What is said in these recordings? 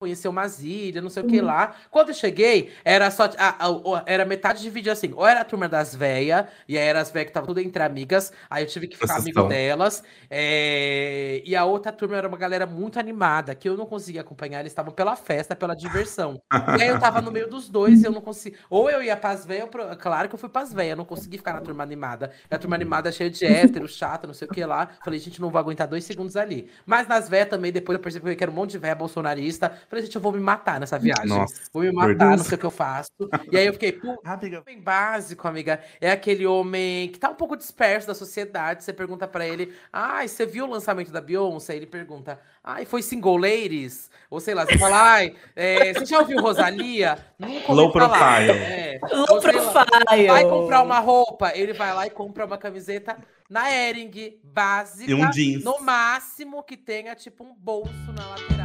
conhecer umas ilhas, não sei o que lá. Quando eu cheguei, era só. A, a, a, era metade dividida assim. Ou era a turma das véias, e aí eram as véias que estavam tudo entre amigas. Aí eu tive que ficar amigo delas. É, e a outra turma era uma galera muito animada, que eu não conseguia acompanhar. Eles estavam pela festa, pela diversão. e aí eu tava no meio dos dois e eu não conseguia. Ou eu ia pras véias, claro que eu fui pras véias, eu não consegui ficar na turma animada. E a turma animada cheia de hétero, chata, não sei o que lá. Falei, gente, não vou aguentar dois segundos ali. Mas nas véias também, depois eu percebi que era um monte de véia bolsonarista. Falei, gente, eu vou me matar nessa viagem. Nossa, vou me matar, não sei o que eu faço. E aí eu fiquei, pô, bem básico, amiga. É aquele homem que tá um pouco disperso da sociedade. Você pergunta para ele, ai, você viu o lançamento da Beyoncé? Ele pergunta, ai, foi single ladies? Ou sei lá, você fala, ai, é, você já ouviu Rosalia? Nunca Low profile. É. Low profile. vai comprar uma roupa, ele vai lá e compra uma camiseta na Ering, básica. E um jeans. No máximo que tenha, tipo, um bolso na lateral.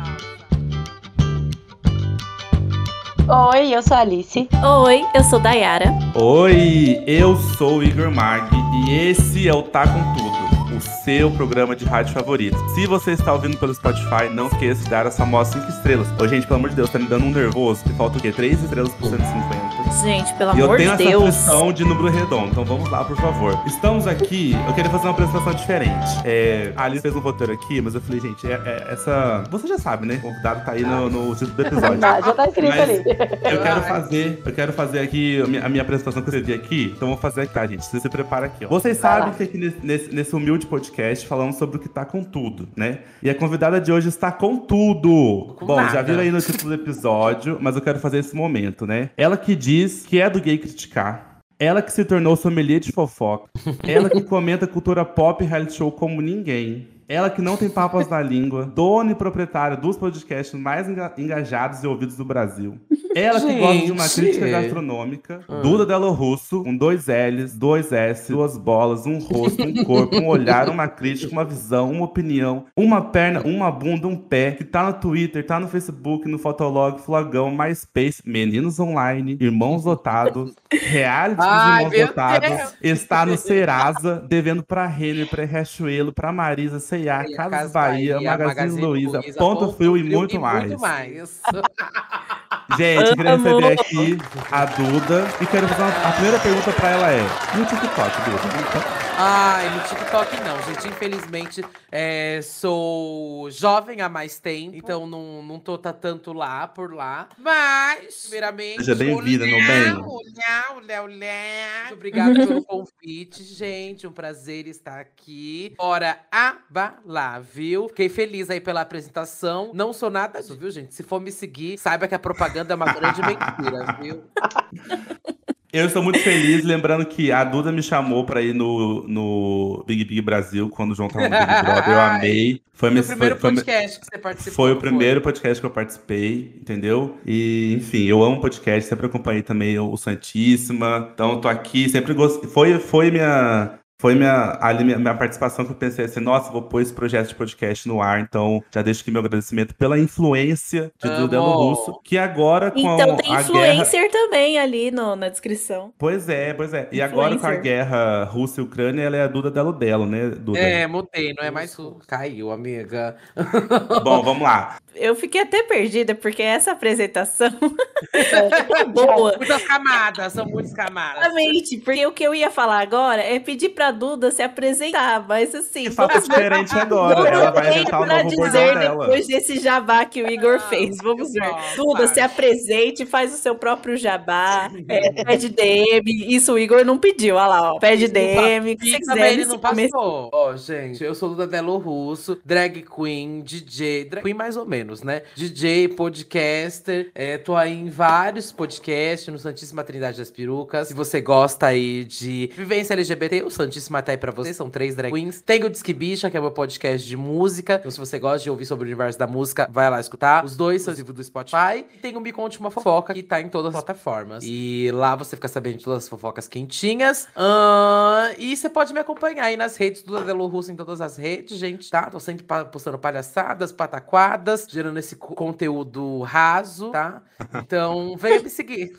Oi, eu sou a Alice. Oi, eu sou Dayara. Oi, eu sou o Igor Mag e esse é o Tá Com Tudo o seu programa de rádio favorito. Se você está ouvindo pelo Spotify, não esqueça de dar essa famosa 5 estrelas. Ô, gente, pelo amor de Deus, tá me dando um nervoso que falta o quê? 3 estrelas por 150. Gente, pelo amor de Deus. E eu tenho essa pressão de número redondo, então vamos lá, por favor. Estamos aqui, eu queria fazer uma apresentação diferente. É, a Alice fez um roteiro aqui, mas eu falei, gente, é, é, essa... Você já sabe, né? O convidado tá aí no, no título do episódio. já tá escrito mas ali. Eu quero fazer, eu quero fazer aqui a minha, a minha apresentação que eu vi aqui, então vou fazer aqui, tá, gente? Você se prepara aqui, ó. Vocês sabem que aqui nesse, nesse humilde podcast falamos sobre o que tá com tudo, né? E a convidada de hoje está com tudo. Com Bom, nada. já viram aí no título do episódio, mas eu quero fazer esse momento, né? Ela que diz que é do gay criticar. Ela que se tornou sommelier de fofoca. Ela que comenta cultura pop e reality show como ninguém. Ela que não tem papas na língua, dona e proprietária dos podcasts mais engajados e ouvidos do Brasil. Ela Gente. que gosta de uma crítica gastronômica. Hum. Duda Delo Russo, com dois L's, dois S, duas bolas, um rosto, um corpo, um olhar, uma crítica, uma visão, uma opinião, uma perna, uma bunda, um pé, que tá no Twitter, tá no Facebook, no Fotolog, Flogão, MySpace, Meninos Online, Irmãos Lotados, Reality dos Irmãos Lotados, está no Serasa, devendo pra Renner, pra Riachuelo, pra Marisa, C&A, Casas Bahia, Bahia Magazine, Magazine Luiza, Ponto Frio e muito mais. Muito mais. Gente, eu queria receber aqui a Duda e quero fazer uma, a primeira pergunta pra ela é: e o TikTok, Duda? Ai, no TikTok não, gente. Infelizmente, é, sou jovem há mais tempo, então não, não tô tá tanto lá, por lá. Mas, primeiramente. Seja bem-vinda, meu bem. Olhar, olhar, olhar. Muito obrigada pelo convite, gente. Um prazer estar aqui. Bora abalar, viu? Fiquei feliz aí pela apresentação. Não sou nada disso, viu, gente? Se for me seguir, saiba que a propaganda é uma grande mentira, viu? Eu estou muito feliz, lembrando que a Duda me chamou para ir no, no Big Big Brasil, quando o João estava no Big Brother. Eu amei. Foi, foi o primeiro foi, podcast que você participou. Foi o primeiro foi. podcast que eu participei, entendeu? E, enfim, eu amo podcast, sempre acompanhei também o Santíssima. Então, tô aqui, sempre gostei. Foi, foi minha, foi minha, ali, minha, minha, participação que eu pensei assim, nossa, vou pôr esse projeto de podcast no ar, então já deixo aqui meu agradecimento pela influência de Amo. Dudelo Russo, que agora com então, tem a influencer guerra... também ali no, na descrição. Pois é, pois é. E influencer. agora com a guerra Rússia e Ucrânia, ela é a Duda Delo Delo, né, Duda? É, mudei, não é mais... Caiu, amiga. Bom, vamos lá. Eu fiquei até perdida, porque essa apresentação é boa. Muitas camadas, são muitas camadas. Exatamente, porque o que eu ia falar agora é pedir pra Duda se apresentar, mas assim... Que faça diferente agora, ela vai inventar o novo dizer dela. depois desse jabá que o Igor ah, fez, vamos ver. Duda, se apresente, faz o seu próprio jabá, é, pede DM, isso o Igor não pediu, olha lá, ó, pede DM, se quiser. Ele não passou. Ó, oh, gente, eu sou Duda Delo Russo, drag queen, DJ, drag queen mais ou menos, menos, né? DJ, podcaster, é, tô aí em vários podcasts no Santíssima Trindade das Perucas. Se você gosta aí de vivência LGBT, o Santíssima tá aí pra você, são três drag queens. Tem o Disque Bicha, que é meu podcast de música. Então, se você gosta de ouvir sobre o universo da música, vai lá escutar. Os dois são do Spotify. E tem o Me Conte Uma Fofoca, que tá em todas as plataformas. E lá você fica sabendo de todas as fofocas quentinhas. Uh, e você pode me acompanhar aí nas redes do Adelo Russo, em todas as redes, gente, tá? Tô sempre postando palhaçadas, pataquadas, gerando esse conteúdo raso, tá? Então, venha me seguir.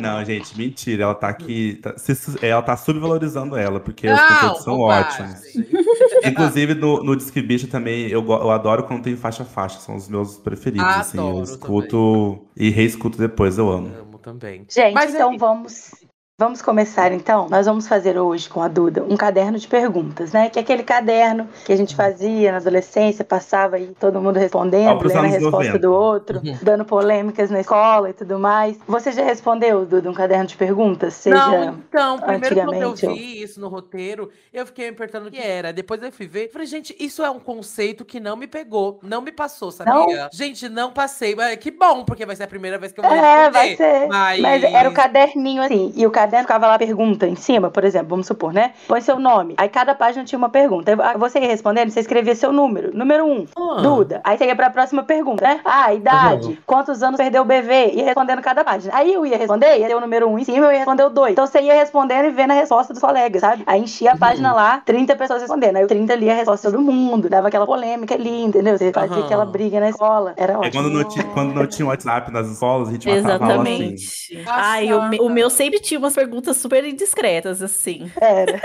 Não, gente, mentira. Ela tá aqui. Tá, se, ela tá subvalorizando ela. Dela, porque os conteúdos são ótimos. Inclusive, no, no Disque Bicho também, eu, eu adoro quando tem faixa-faixa, são os meus preferidos. assim, eu escuto também. e reescuto depois, eu amo. Amo também. Gente, Mas, então vamos Vamos começar então? Nós vamos fazer hoje com a Duda um caderno de perguntas, né? Que é aquele caderno que a gente fazia na adolescência, passava aí todo mundo respondendo, lendo a resposta 90. do outro, uhum. dando polêmicas na escola e tudo mais. Você já respondeu, Duda, um caderno de perguntas? Seja Não, então, primeiro quando eu vi isso no roteiro, eu fiquei me perguntando o que era. Depois eu fui ver, falei, gente, isso é um conceito que não me pegou, não me passou, sabia? Não? Gente, não passei. Que bom, porque vai ser a primeira vez que eu vou responder. É, vai ser. Mas... mas era o caderninho assim, e o caderno caderno ficava lá pergunta em cima, por exemplo, vamos supor, né? Põe seu nome. Aí cada página tinha uma pergunta. Aí você ia respondendo, você escrevia seu número. Número um, ah. Duda. Aí você ia pra próxima pergunta, né? Ah, idade. Uhum. Quantos anos perdeu o BV? Ia respondendo cada página. Aí eu ia responder, ia ter o número um em cima, eu ia responder o dois. Então você ia respondendo e vendo a resposta dos colegas, sabe? Aí enchia a uhum. página uhum. lá, 30 pessoas respondendo. Aí o 30 lia a resposta de todo mundo. Dava aquela polêmica ali, entendeu? Você fazia uhum. aquela briga na escola. Era ótimo. É quando não, tinha, quando não tinha WhatsApp nas escolas, a gente Exatamente. assim. Ai, o, o meu sempre tinha umas perguntas super indiscretas, assim. Era.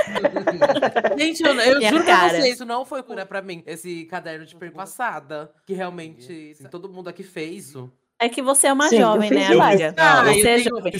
Gente, eu, eu juro cara. pra vocês, isso não foi cura pra mim, esse caderno de pergunta passada. Que realmente assim, todo mundo aqui fez isso. É que você é uma Sim, jovem, né, amiga? Ah, você é jovem.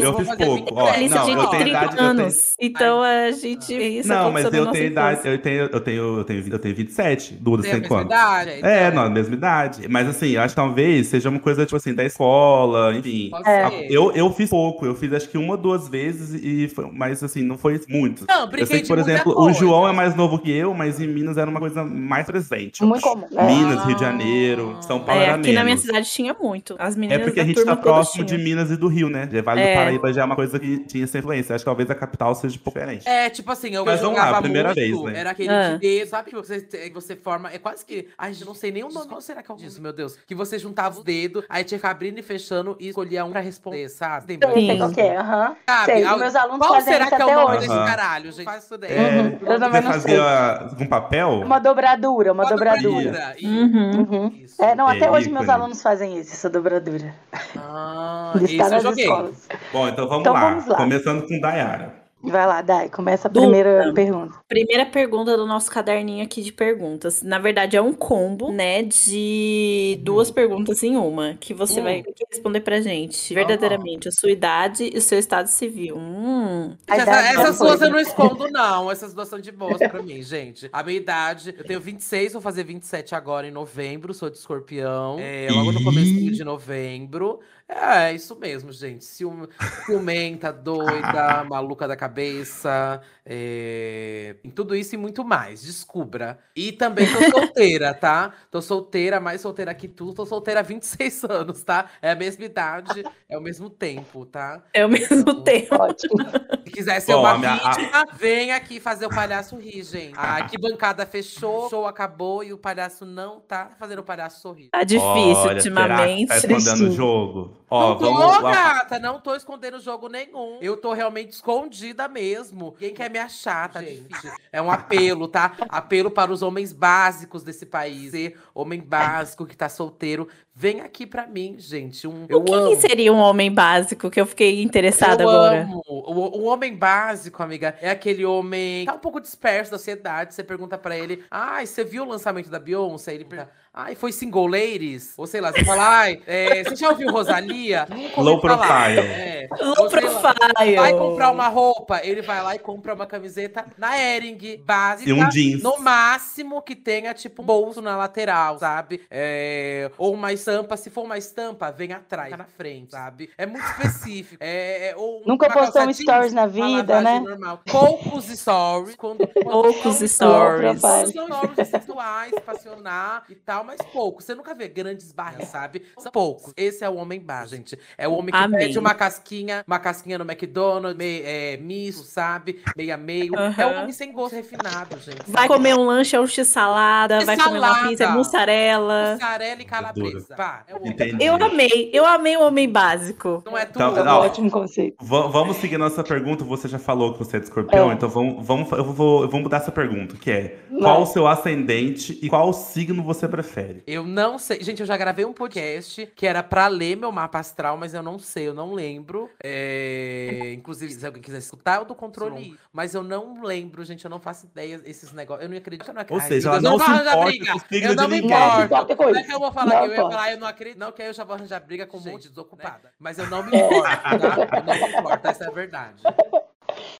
eu fiz pouco. Ó, Alice não, tem 30 idade, anos. Tenho... Então a gente. Isso não, mas eu tenho idade. Eu tenho, eu, tenho, eu, tenho, eu tenho 27. Duda tem quanto? Idade, então. É, não, a mesma idade. Mas assim, eu acho que talvez seja uma coisa, tipo assim, da escola, enfim. É. Eu, eu fiz pouco. Eu fiz acho que uma ou duas vezes, e foi, mas assim, não foi muito. Não, eu sei que, por exemplo, coisa. o João é mais novo que eu, mas em Minas era uma coisa mais presente. Muito comum. Minas, Rio de Janeiro, São Paulo é, era aqui menos. na minha cidade tinha muito. As meninas é porque a gente tá próximo de Minas e do Rio, né? Vale é. do Paraíba já é uma coisa que tinha essa influência. Acho que talvez a capital seja diferente. É, tipo assim, eu Mas vamos lá, a primeira muito, vez, né? Era aquele ah. de, sabe que você, você forma, é quase que, ai, eu não sei nem o nome, qual será que é disso, meu Deus? Que você juntava os dedos, aí tinha que abrindo e fechando e escolhia um pra responder, sabe? Tem Sim, ok, aham. Sabe? Sei, meus alunos qual será que é o nome desse caralho, gente? Faz isso daí. É, eu também não fazia com papel? Uma dobradura, uma, uma dobradura. dobradura. Uhum. Uhum. É, não, até hoje meus alunos fazem isso, dobradura. Ah, isso eu joguei. Escolas. Bom, então vamos, então lá. vamos lá. Começando com Dayara. Vai lá, Dai, começa a primeira pergunta. Primeira pergunta do nosso caderninho aqui de perguntas. Na verdade, é um combo, né, de duas hum. perguntas em uma, que você hum. vai responder pra gente. Verdadeiramente, a sua idade e o seu estado civil. Hum. Essa, essas duas eu não escondo, não. Essas duas são de boas pra mim, gente. A minha idade, eu tenho 26, vou fazer 27 agora em novembro, sou de escorpião. É, logo no começo de novembro. É, é, isso mesmo, gente. Cium, ciumenta, doida, maluca da cabeça, é... em tudo isso e muito mais. Descubra. E também tô solteira, tá? Tô solteira, mais solteira que tu. Tô solteira há 26 anos, tá? É a mesma idade, é o mesmo tempo, tá? É o mesmo então, tempo. Ótimo. Se quiser ser Bom, uma minha... vítima, vem aqui fazer o palhaço rir, gente. A bancada fechou, o show acabou e o palhaço não tá fazendo o palhaço sorrir. Tá difícil Olha, ultimamente. Será que tá escondendo o jogo? Ó, não tô, vamos... gata, não tô escondendo jogo nenhum. Eu tô realmente escondida mesmo. Quem quer me achar, tá gente? difícil. É um apelo, tá? Apelo para os homens básicos desse país. Ser homem básico que tá solteiro, vem aqui pra mim, gente. Um, o que, que, seria um homem básico que eu fiquei interessada eu agora? Amo. O, o, homem básico, amiga, é aquele homem que tá um pouco disperso da sociedade. Você pergunta pra ele, ai, você viu o lançamento da Beyoncé? Ele pergunta, Ai, foi single ladies? Ou sei lá, você fala, ai, é, você já ouviu Rosalia? Low profile. É, Low profile. vai comprar uma roupa, ele vai lá e compra uma camiseta na Ering, básica. E um jeans. No máximo que tenha, tipo, um bolso na lateral, sabe? É, ou uma estampa, se for uma estampa, vem atrás, na frente, sabe? É muito específico. É, é ou Nunca postou um stories na vida, né? Normal. Poucos stories. Quando, quando Poucos stories. São stories sexuais, passionar e tal mas pouco. Você nunca vê grandes barras, sabe? São poucos. Esse é o homem bar, gente. É o homem que Amém. pede uma casquinha, uma casquinha no McDonald's, meio, é, misto, sabe? Meio a meio. Uhum. É um homem sem gosto refinado, gente. Vai comer um lanche, é um x-salada, vai comer uma pizza, é mussarela. Mussarela e calabresa. Pá, é Entendi. Eu amei, eu amei o homem básico. Não é tudo. Então, não, ótimo conceito. Vamos seguir nossa pergunta. Você já falou que você é de escorpião, é. então vamos, vamos, eu, vou, eu vou mudar essa pergunta, que é não. qual o seu ascendente e qual signo você prefere? Eu não sei. Gente, eu já gravei um podcast que era pra ler meu mapa astral, mas eu não sei, eu não lembro. É... Inclusive, se alguém quiser escutar, eu do controle. Mas eu não lembro, gente, eu não faço ideia esses negócios. Eu não acredito, eu não acredito. Ou seja, ela não, não se importa com Eu não me importo. Não é que eu vou falar não, que eu ia falar, eu não acredito. Não, que aí eu já vou arranjar briga com um monte de desocupada. Mas eu não me importo, tá? Eu não me importo, essa é a verdade.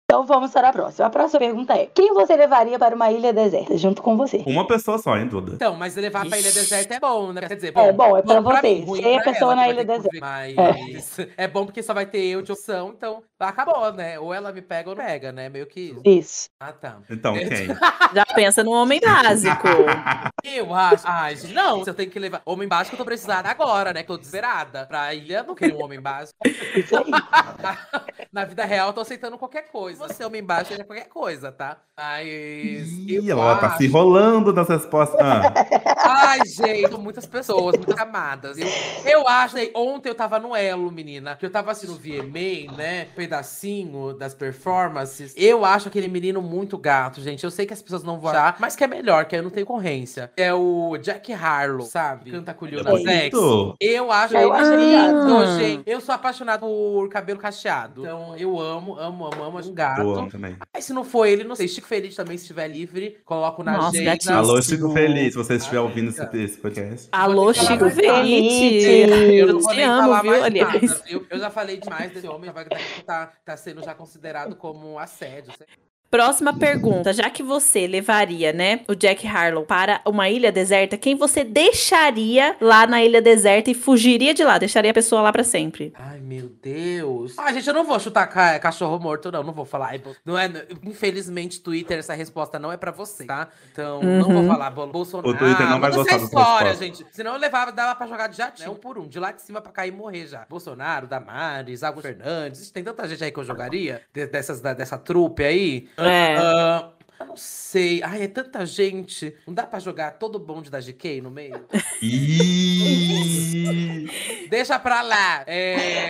Então vamos para a próxima. A próxima pergunta é: quem você levaria para uma ilha deserta junto com você? Uma pessoa só, hein, Duda? Então, mas levar para a ilha deserta é bom, né? Quer dizer, bom, é bom, é para você. Sem a pessoa na ilha deserta. Mas é. é. bom porque só vai ter eu de opção, então acabou, né? Ou ela me pega ou não pega, né? Meio que isso. Ah, tá. Então, quem? Já pensa no homem básico. eu acho. Ai, gente, não, você tem que levar. Homem básico eu tô precisando agora, né? Tô desesperada. Pra ilha, não queria um homem básico. Isso aí. Na vida real, eu tô aceitando qualquer coisa. Você, homem básico, é qualquer coisa, tá? Mas. Ih, ela acho... tá se enrolando nas respostas. Ah. Ai, gente, muitas pessoas, muitas camadas. Eu, eu acho, ontem eu tava no Elo, menina, que eu tava assistindo o VMA, né? Pedacinho das performances. Eu acho aquele menino muito gato, gente. Eu sei que as pessoas não vão achar, mas que é melhor, que aí não tem concorrência. É o Jack Harlow, sabe? Canta com o Lil Nas X. Eu acho eu ele gato, gente. Eu sou apaixonado por cabelo cacheado. Então, eu amo, amo, amo, amo um gato. Eu amo também. Mas se não for ele, não sei. Chico Feliz também, se estiver livre, coloco na Nossa, agenda. Alô, Chico Feliz, se você estiver ouvindo esse, esse podcast. Alô, Chico Feliz. Eu não te amo, viu, aliás. Eu, eu já falei demais desse homem, vai tá, tá sendo já considerado como um assédio. Próxima pergunta. Já que você levaria, né, o Jack Harlow para uma ilha deserta, quem você deixaria lá na ilha deserta e fugiria de lá? Deixaria a pessoa lá para sempre? Ai, meu Deus. Ah, gente, eu não vou chutar ca cachorro morto, não. Não vou falar. Não é, infelizmente, Twitter, essa resposta não é para você, tá? Então, uhum. não vou uhum. falar Bolsonaro. O Twitter não vai gostar dessa história, gente. Senão eu levava, dava pra jogar de jatinho, né, um por um. De lá de cima pra cair e morrer já. Bolsonaro, Damares, Água Fernandes. Tem tanta gente aí que eu jogaria, dessas, dessa trupe aí. É. Uh, eu não sei. Ai, é tanta gente. Não dá pra jogar todo o bonde da GK no meio? Deixa pra lá. É...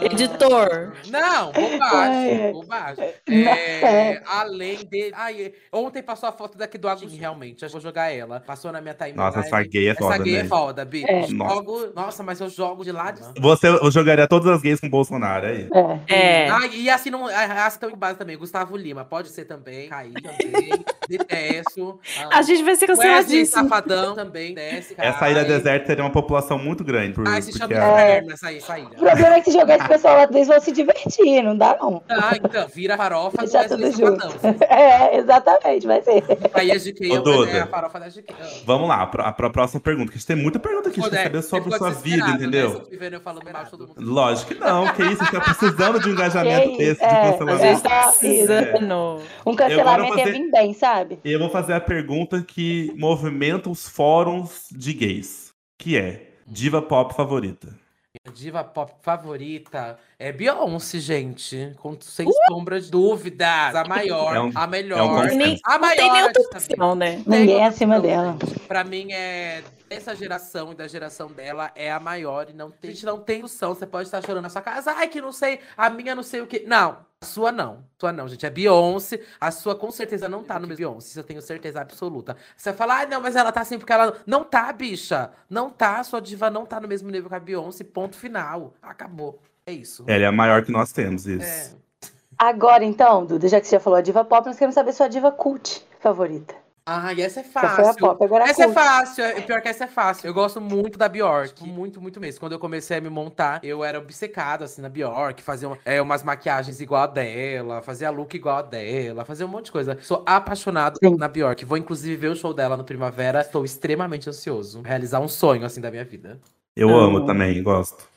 Editor. Não, bobagem. bobagem. É, além de. Ai, ontem passou a foto daqui do Agostinho, realmente. Eu vou jogar ela. Passou na minha timeline. Nossa, essa gay é foda. Essa gay é né? é foda, Bi. É. Jogo... Nossa, mas eu jogo de lá de Você eu jogaria todas as gays com Bolsonaro aí. É. é. Ah, e assim não. Assim tão em base também. Gustavo Lima, pode ser também. Caí também. Detesto. Ah, a gente vai ser canceladíssimo. Safadão também, desce. Essa ilha deserta teria uma população muito grande. Por, ah, se chama inferno essa, essa ilha. O problema é que se jogar pessoal lá dentro vão se divertir, não dá não. Ah, então, vira farofa do Wesley Safadão. É, exatamente, vai ser. Aí a GK é a farofa da GK. Vamos lá, para a próxima pergunta, que a gente tem muita pergunta aqui, a gente quer saber sobre sua vida, né? entendeu? Lógico que não, que isso, a gente tá precisando de um engajamento desse, de cancelamento. A gente tá precisando. Um cancelamento ia vir bem, sabe? Eu vou fazer a pergunta que movimenta os fóruns de gays, que é diva pop favorita. Diva pop favorita é Beyoncé, gente. Com, sem uh! sombra de dúvidas. A maior, é um, a melhor. É um a maior. Não tem nem outra opção, né? Ninguém é acima dela. Pra mim, é dessa geração e da geração dela é a maior e não tem, a gente não tem noção. Você pode estar chorando na sua casa. Ai, que não sei, a minha não sei o que. Não, sua não. Sua não, gente. É Beyoncé. A sua com certeza não tá no Beyoncé. Isso eu tenho certeza absoluta. Você vai falar, ah, não, mas ela tá assim porque ela. Não tá, bicha. Não tá. A sua diva não tá no mesmo nível que a Beyoncé. Ponto final. Acabou. É isso. Ela é a maior que nós temos, isso. É. Agora, então, Duda, já que você já falou a diva pop, nós queremos saber sua diva cult favorita. Ah, e essa é fácil. Pop, essa é fácil. É, pior que essa é fácil. Eu gosto muito da Bjork. Muito, muito mesmo. Quando eu comecei a me montar, eu era obcecado, assim, na Bjork. Fazia uma, é, umas maquiagens igual a dela, fazia look igual a dela, fazia um monte de coisa. Sou apaixonado Sim. na Bjork. Vou, inclusive, ver o show dela no Primavera. Estou extremamente ansioso. Realizar um sonho, assim, da minha vida. Eu amo, amo também, gosto.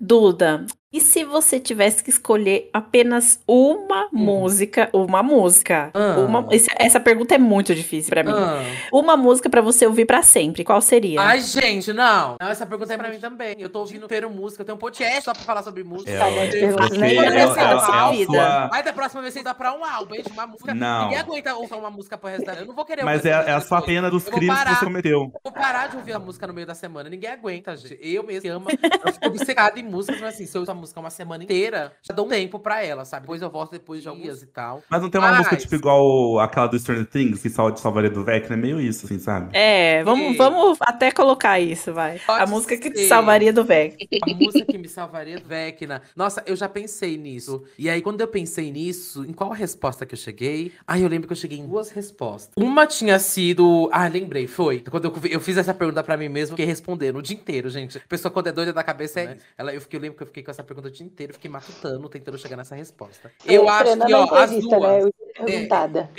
Duda, E se você tivesse que escolher apenas uma hum. música, uma música, ah. uma, essa pergunta é muito difícil para mim. Ah. Uma música para você ouvir para sempre, qual seria? Ai, gente, não. não. Essa pergunta é para mim também. Eu tô ouvindo inteiro música, eu tenho um podcast só pra falar sobre música. É, nem é, é. Mas da próxima vez você dá pra um álbum, de uma música. Não. Ninguém aguenta ouvir uma música pro resto da... Eu não vou querer Mas é, é a sua pena dos crimes parar, que você cometeu. Vou parar de ouvir a música no meio da semana. Ninguém aguenta, gente. Eu mesmo amo. Eu fico obcecada em músicas, mas assim, se eu uso a música uma semana inteira, já dou um tempo pra ela, sabe? Depois eu volto depois de alguns dias e tal. Mas não tem uma mas... música tipo igual aquela do Stranger Things, que só de salvaria do Vecna, é meio isso, assim, sabe? É, vamos, vamos até colocar isso, vai. Pode a música ser. que te salvaria do Vecna. A música que me salvaria do Vecna. Nossa, eu já pensei nisso. E aí, quando eu pensei nisso, em qual resposta que eu cheguei? Ah, eu lembro que eu cheguei em duas respostas. Uma tinha sido. Ah, lembrei, foi. Quando eu, eu fiz essa pergunta pra mim mesmo, fiquei respondendo o dia inteiro, gente. A pessoa, quando é doida da cabeça, é. Ela, eu, fiquei, eu lembro que eu fiquei com essa pergunta o dia inteiro, fiquei matutando, tentando chegar nessa resposta. Eu acho que, ó, as duas. Né? Perguntada.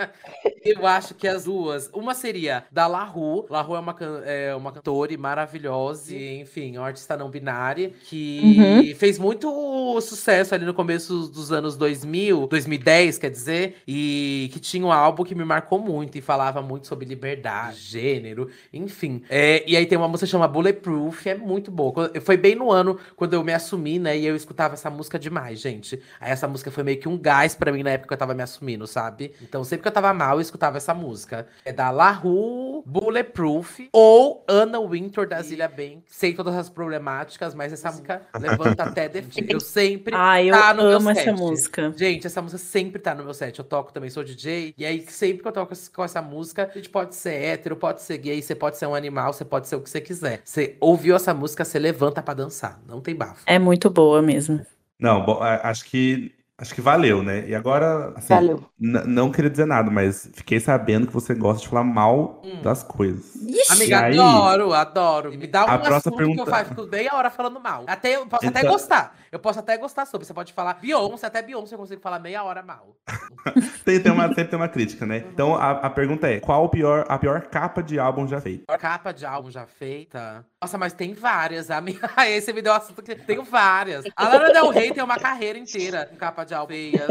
eu acho que as duas. Uma seria da La Rue. La Rue é uma, é uma cantora maravilhosa, e, enfim, uma artista não binária, que uhum. fez muito sucesso ali no começo dos anos 2000, 2010, quer dizer, e que tinha um álbum que me marcou muito e falava muito sobre liberdade, gênero, enfim. É, e aí tem uma música que chama Bulletproof, é muito boa. Foi bem no ano quando eu me assumi, né, e eu escutava essa música demais, gente. Aí essa música foi meio que um gás para mim na época que eu tava me assumindo, sabe? Então sempre que eu tava mal, eu escutava essa música. É da La Rue, Bulletproof ou Anna Winter da Zilia Banks. Sei todas as problemáticas, mas essa música levanta até defeito. Eu sempre ah, eu tá no amo meu set. essa música. Gente, essa música sempre tá no meu set. Eu toco também, sou DJ. E aí, sempre que eu toco com essa música, a gente pode ser hétero, pode ser gay, você pode ser um animal, você pode ser o que você quiser. Você ouviu essa música, você levanta para dançar. Não tem bafo. É muito boa mesmo. Não, bom, acho que Acho que valeu, né? E agora, assim, valeu. não queria dizer nada, mas fiquei sabendo que você gosta de falar mal hum. das coisas. Ixi, Amiga, aí, adoro, adoro. Me dá um a próxima pergunta... que eu faço, fico meia hora falando mal. Até, eu posso então... até gostar. Eu posso até gostar sobre. Você pode falar Beyoncé, até Beyoncé eu consigo falar meia hora mal. tem, tem uma, sempre tem uma crítica, né? Então a, a pergunta é: qual o pior, a pior capa de álbum já feita? A pior capa de álbum já feita? Nossa, mas tem várias. A minha... Aí você me deu um assunto que tenho várias. A Lana Del Rey tem uma carreira inteira com capa de álbum feias.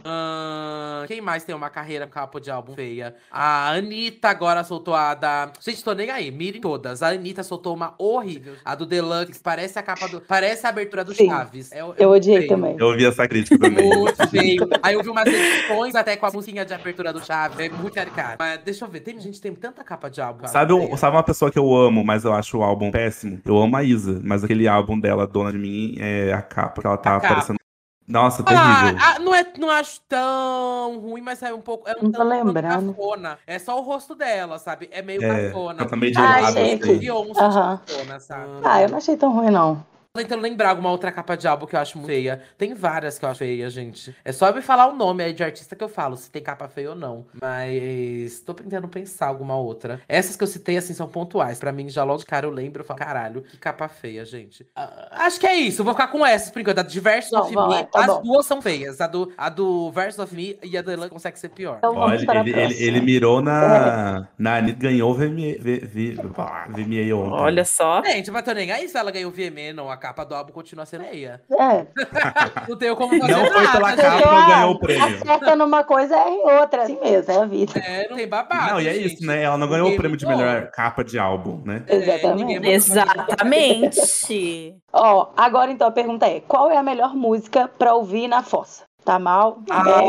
Uh, quem mais tem uma carreira com capa de álbum feia? A Anitta agora soltou a da. Gente, tô nem aí, mirem todas. A Anitta soltou uma horrível. A do Deluxe, parece a capa do. Parece a abertura do Sim. Chaves. É, é eu odiei feio. também. Eu ouvi essa crítica também. Muito feio. Aí eu vi umas edições até com a musiquinha de abertura do Chaves. É muito caricato. Mas deixa eu ver, tem, gente tem tanta capa de álbum. Sabe, um, sabe uma pessoa que eu amo, mas eu acho o álbum péssimo? Eu amo a Isa, mas aquele álbum dela, Dona de Mim, é a capa que ela tá aparecendo. Nossa, terrível. Ah, não, é, não acho tão ruim, mas é um pouco. É um não tô lembrando. Cafona. É só o rosto dela, sabe? É meio é, cafona. Tá meio de ah, lado, assim. uhum. cafona, sabe? Ah, eu não achei tão ruim, não tentando lembrar alguma outra capa de álbum que eu acho muito feia. Tem várias que eu acho feia, gente. É só me falar o nome aí de artista que eu falo, se tem capa feia ou não. Mas tô tentando pensar alguma outra. Essas que eu citei, assim, são pontuais. Pra mim, já logo de cara eu lembro, eu falo, caralho, que capa feia, gente. Uh, acho que é isso. vou ficar com essas, por enquanto. A de Versus of Me, tá as bom. duas são feias. A do, a do Versus of Me e a do consegue ser pior. Então, Olha, ele, ele, ele, mirou na. na Anitta, ganhou o VMA, VMA ontem. Olha só. Gente, mas tô nem aí se ela ganhou o VMA, não. A capa do álbum continua sendo feia. É. não tenho como fazer Não foi pela capa que ganhou o prêmio. Acerta numa coisa é em outra, assim mesmo, é a vida. É, não tem babado. Não, e é gente. isso, né? Ela não ganhou Ninguém o prêmio de melhor capa de álbum, né? É, Exatamente. Exatamente. Ó, agora então a pergunta é: qual é a melhor música pra ouvir na fossa? Tá mal?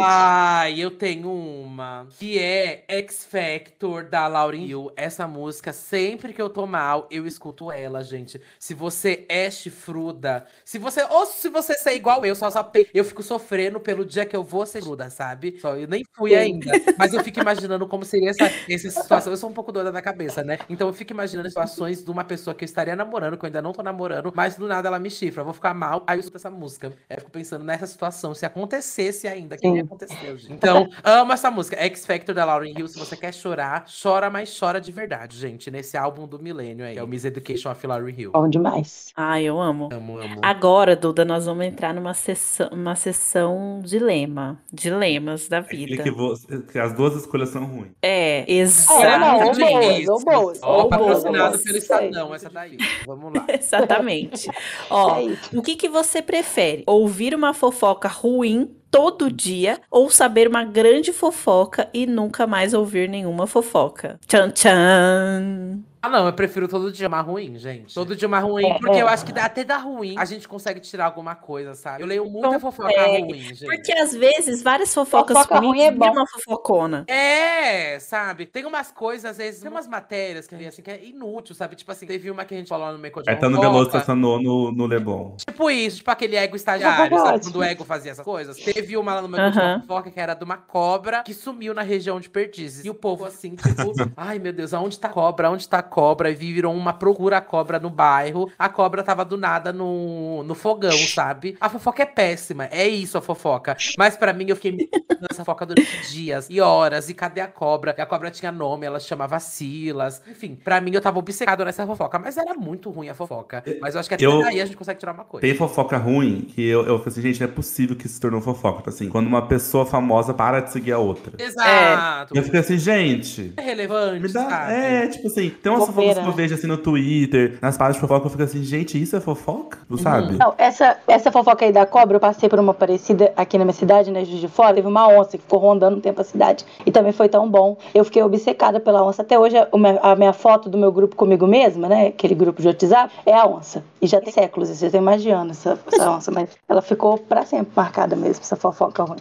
Ah, eu tenho uma. Que é X Factor da Lauryn Hill. Essa música, sempre que eu tô mal, eu escuto ela, gente. Se você é chifruda, se você. Ou se você ser igual eu, só, só eu fico sofrendo pelo dia que eu vou ser chifruda, sabe? Só, eu nem fui ainda. Mas eu fico imaginando como seria essa, essa situação. Eu sou um pouco doida da cabeça, né? Então eu fico imaginando situações de uma pessoa que eu estaria namorando, que eu ainda não tô namorando, mas do nada ela me chifra. Eu vou ficar mal, aí eu escuto essa música. Aí eu fico pensando nessa situação, se acontecer acontecesse ainda, que nem aconteceu, gente. Então, amo essa música. X Factor da Lauren Hill. Se você quer chorar, chora, mas chora de verdade, gente. Nesse álbum do milênio aí. É o Miss Education of Lauren Hill. Bom demais. Ai, eu amo. Amo, amo. Agora, Duda, nós vamos entrar numa sessão, uma sessão dilema. Dilemas da vida. Que, você, que as duas escolhas são ruins. É, exatamente. É, ou boas, ou boas. patrocinado pelo Estadão, essa daí. Vamos lá. Exatamente. Ó, é o que, que você prefere? Ouvir uma fofoca ruim todo dia ou saber uma grande fofoca e nunca mais ouvir nenhuma fofoca. Tchan tchan. Ah, não, eu prefiro todo dia mais ruim, gente. Todo dia mais ruim, porque eu acho que até da ruim a gente consegue tirar alguma coisa, sabe? Eu leio muita fofoca ruim, gente. Porque às vezes várias fofocas Fofoca ruim é bom. uma fofocona. É, sabe? Tem umas coisas, às vezes, tem umas matérias que, assim, que é inútil, sabe? Tipo assim, teve uma que a gente falou no meio de Caetano Veloso estacionou no, no Leblon. Tipo isso, tipo aquele ego estagiário, sabe? Quando o ego fazia essas coisas. Teve uma lá no meio de fofoca que era de uma cobra que sumiu na região de Perdizes. E o povo assim, tipo, ai meu Deus, aonde tá a cobra? Onde tá a cobra? E virou uma procura a cobra no bairro. A cobra tava do nada no, no fogão, sabe? A fofoca é péssima. É isso a fofoca. Mas para mim, eu fiquei nessa fofoca durante dias e horas. E cadê a cobra? E a cobra tinha nome, ela chamava Silas. Enfim, para mim, eu tava obcecado nessa fofoca. Mas era muito ruim a fofoca. Mas eu acho que até eu... daí a gente consegue tirar uma coisa. Tem fofoca ruim que eu, eu falei assim, gente, não é possível que se tornou fofoca. Assim, quando uma pessoa famosa para de seguir a outra. Exato. É. Eu fiquei assim, gente. É relevante. Dá... É, tipo assim, tem umas fofocas que eu vejo assim no Twitter, nas páginas de fofoca, eu fico assim, gente, isso é fofoca? Tu uhum. sabe? Não, essa, essa fofoca aí da cobra, eu passei por uma parecida aqui na minha cidade, né, Juiz de Fora. Teve uma onça que ficou rondando um tempo a cidade. E também foi tão bom. Eu fiquei obcecada pela onça. Até hoje, a minha, a minha foto do meu grupo comigo mesma, né, aquele grupo de WhatsApp, é a onça. E já tem séculos, vocês estão imaginando essa, essa onça, mas ela ficou pra sempre marcada mesmo, essa fofoca ruim.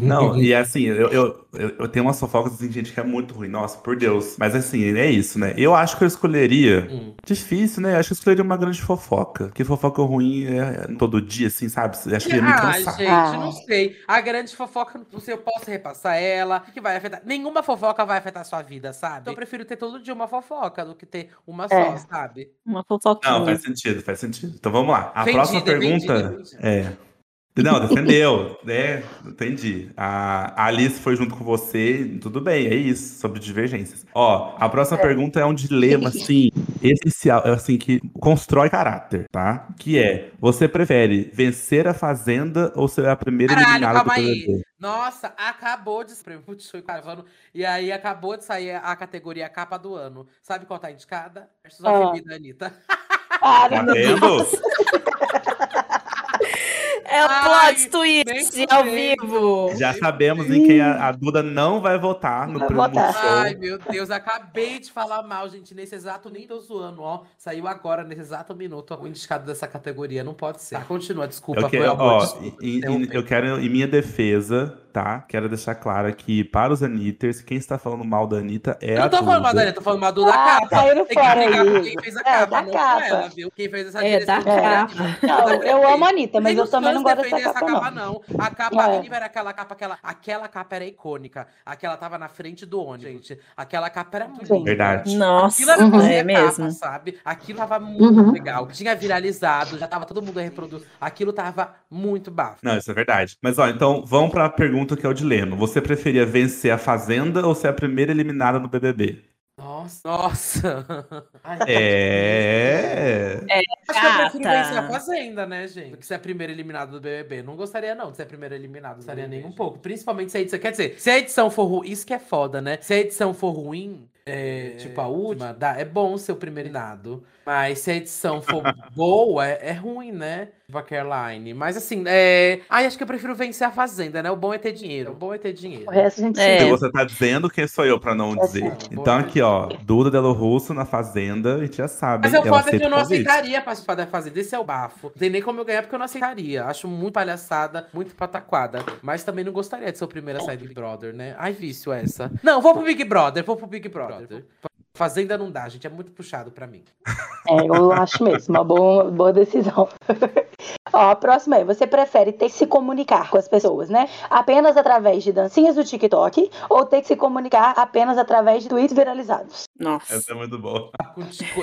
Não, e assim, eu, eu, eu, eu tenho umas fofocas assim, gente, que é muito ruim, nossa, por Deus. Mas assim, é isso, né? Eu acho que eu escolheria. Hum. Difícil, né? Acho que eu escolheria uma grande fofoca. Porque fofoca ruim é, é todo dia, assim, sabe? Acho que ia me cansar. Ah, gente, ah. não sei. A grande fofoca, não sei, eu posso repassar ela. O que vai afetar? Nenhuma fofoca vai afetar a sua vida, sabe? Então eu prefiro ter todo dia uma fofoca do que ter uma é. só, sabe? Uma fofoca. Não, faz sentido, faz sentido. Então vamos lá. A próxima pergunta é. Não, defendeu, né? Entendi. A Alice foi junto com você, tudo bem, é isso, sobre divergências. Ó, a próxima é. pergunta é um dilema, assim, essencial, assim, que constrói caráter, tá? Que é, você prefere vencer a Fazenda ou ser a primeira Caralho, eliminada calma do aí. Nossa, acabou de... Putz, E aí acabou de sair a categoria capa do ano. Sabe qual tá indicada? Versus a ah. Anitta. Ah, tá vendo? É o plot twist ao vivo. Já sabemos em quem a, a Duda não vai votar no prêmio Ai, meu Deus, acabei de falar mal, gente. Nesse exato, nem tô zoando, ó. Saiu agora, nesse exato minuto, o indicado dessa categoria. Não pode ser. Tá, continua, desculpa. Eu, que, ó, desculpa. eu quero, em minha defesa, tá? Quero deixar claro que para os Anitters, quem está falando mal da Anitta é eu a. Eu não tô falando mal da Anitta, tô falando mal do da ah, capa. Saiu fora aí. Quem fez a é, capa, não capa. ela, viu? Quem fez essa é, da capa. Não, eu amo a Anitta, mas eu também não gosto dessa capa, capa não. A capa é. era aquela capa, aquela, aquela capa era icônica. Aquela tava na frente do ônibus, gente. Aquela capa era muito Sim. Verdade. Nossa, Aquilo era uhum. é mesmo. Capa, sabe? Aquilo tava muito uhum. legal. Tinha viralizado, já tava todo mundo reproduzindo. Aquilo tava muito bafo. Não, isso é verdade. Mas, ó, então, vamos pra pergunta que é o dilema. Você preferia vencer a Fazenda ou ser a primeira eliminada no BBB? Nossa, nossa. Ai, é. é. Acho que eu prefiro vencer a Fazenda, né, gente? Porque ser a primeira eliminada do BBB. Não gostaria, não, de ser a primeira eliminada. Não gostaria nem um pouco. Principalmente se a edição. Quer dizer, se a edição for ruim. Isso que é foda, né? Se a edição for ruim, é, tipo, a última, dá, é bom ser o primeiro eliminado. Mas se a edição for boa, é, é, ruim, né? A Caroline. Mas assim, é. Ai, acho que eu prefiro vencer a Fazenda, né? O bom é ter dinheiro. O bom é ter dinheiro. O resto a gente é. Você tá dizendo quem sou eu pra não é dizer. então aqui, ó, Duda Delo Russo na Fazenda, a gente já sabe. Mas eu foda que eu não aceitaria participar da Fazenda. Esse é o bafo. Não tem nem como eu ganhar porque eu não aceitaria. Acho muito palhaçada, muito pataquada. Mas também não gostaria de ser o primeiro a sair do Big Brother, né? Ai, vício essa. Não, vou pro Big Brother, vou pro Big Brother. Fazenda não dá, gente. É muito puxado para mim. É, eu acho mesmo. Uma boa, boa decisão. Ó, a próxima é: você prefere ter que se comunicar com as pessoas, né? Apenas através de dancinhas do TikTok ou ter que se comunicar apenas através de tweets viralizados? Nossa. Essa é muito boa.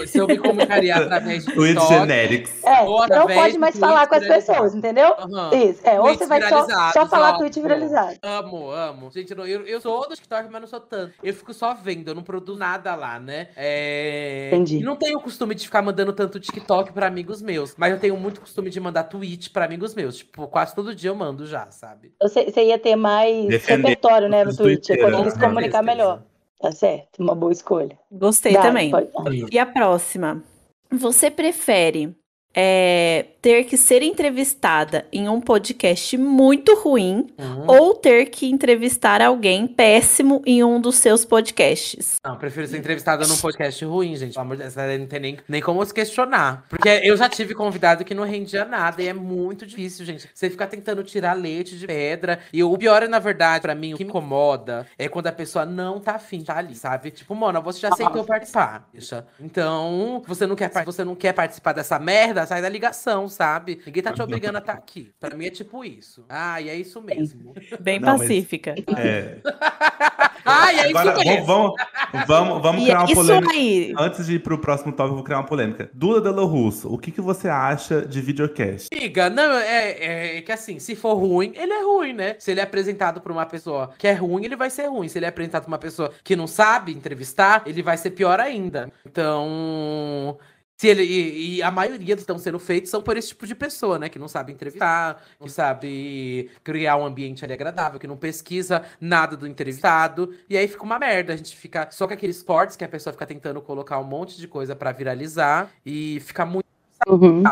Se eu me comunicaria através de Tweets generics. É, não pode mais falar com as pessoas, entendeu? Uhum. Isso. É, ou você vai só, só falar ó, tweet viralizado. Amo, amo. Gente, eu, eu sou do TikTok, mas não sou tanto. Eu fico só vendo, eu não produzo nada lá, né? É... Entendi. E não tenho o costume de ficar mandando tanto TikTok pra amigos meus. Mas eu tenho muito costume de mandar tweet pra amigos meus. Tipo, quase todo dia eu mando já, sabe? Você, você ia ter mais Defender repertório, né, no Twitter, quando eles comunicar melhor. Tá certo, uma boa escolha. Gostei Dá, também. E a próxima? Você prefere é, ter que ser entrevistada em um podcast muito ruim uhum. ou ter que entrevistar alguém péssimo em um dos seus podcasts? Não, prefiro ser entrevistada num podcast ruim, gente. Pelo amor de Deus, não tem nem, nem como se questionar. Porque eu já tive convidado que não rendia nada e é muito difícil, gente. Você ficar tentando tirar leite de pedra. E o pior é, na verdade, para mim, o que me incomoda é quando a pessoa não tá afim de tá ali, sabe? Tipo, mano, você já aceitou participar. Deixa. Então, você não quer, você não quer participar dessa merda, sai da ligação, sabe? Ninguém tá te obrigando a estar tá aqui. Pra mim é tipo isso. Ah, e é isso mesmo. Bem Não, pacífica. Mas... É. ah, e é Agora, isso mesmo. Vamos, vamos, vamos criar uma polêmica. Aí. Antes de ir pro próximo tópico, eu vou criar uma polêmica. Duda Delo Russo, o que, que você acha de videocast? Diga, não, é, é, que assim, se for ruim, ele é ruim, né? Se ele é apresentado por uma pessoa que é ruim, ele vai ser ruim. Se ele é apresentado por uma pessoa que não sabe entrevistar, ele vai ser pior ainda. Então, se ele, e, e, a maioria dos estão sendo feitos são por esse tipo de pessoa, né? Que não sabe entrevistar, que sabe criar um ambiente ali agradável, que não pesquisa nada do entrevistado. E aí fica uma merda. A gente fica só com aqueles cortes que a pessoa fica tentando colocar um monte de coisa para viralizar e fica muito Uhum.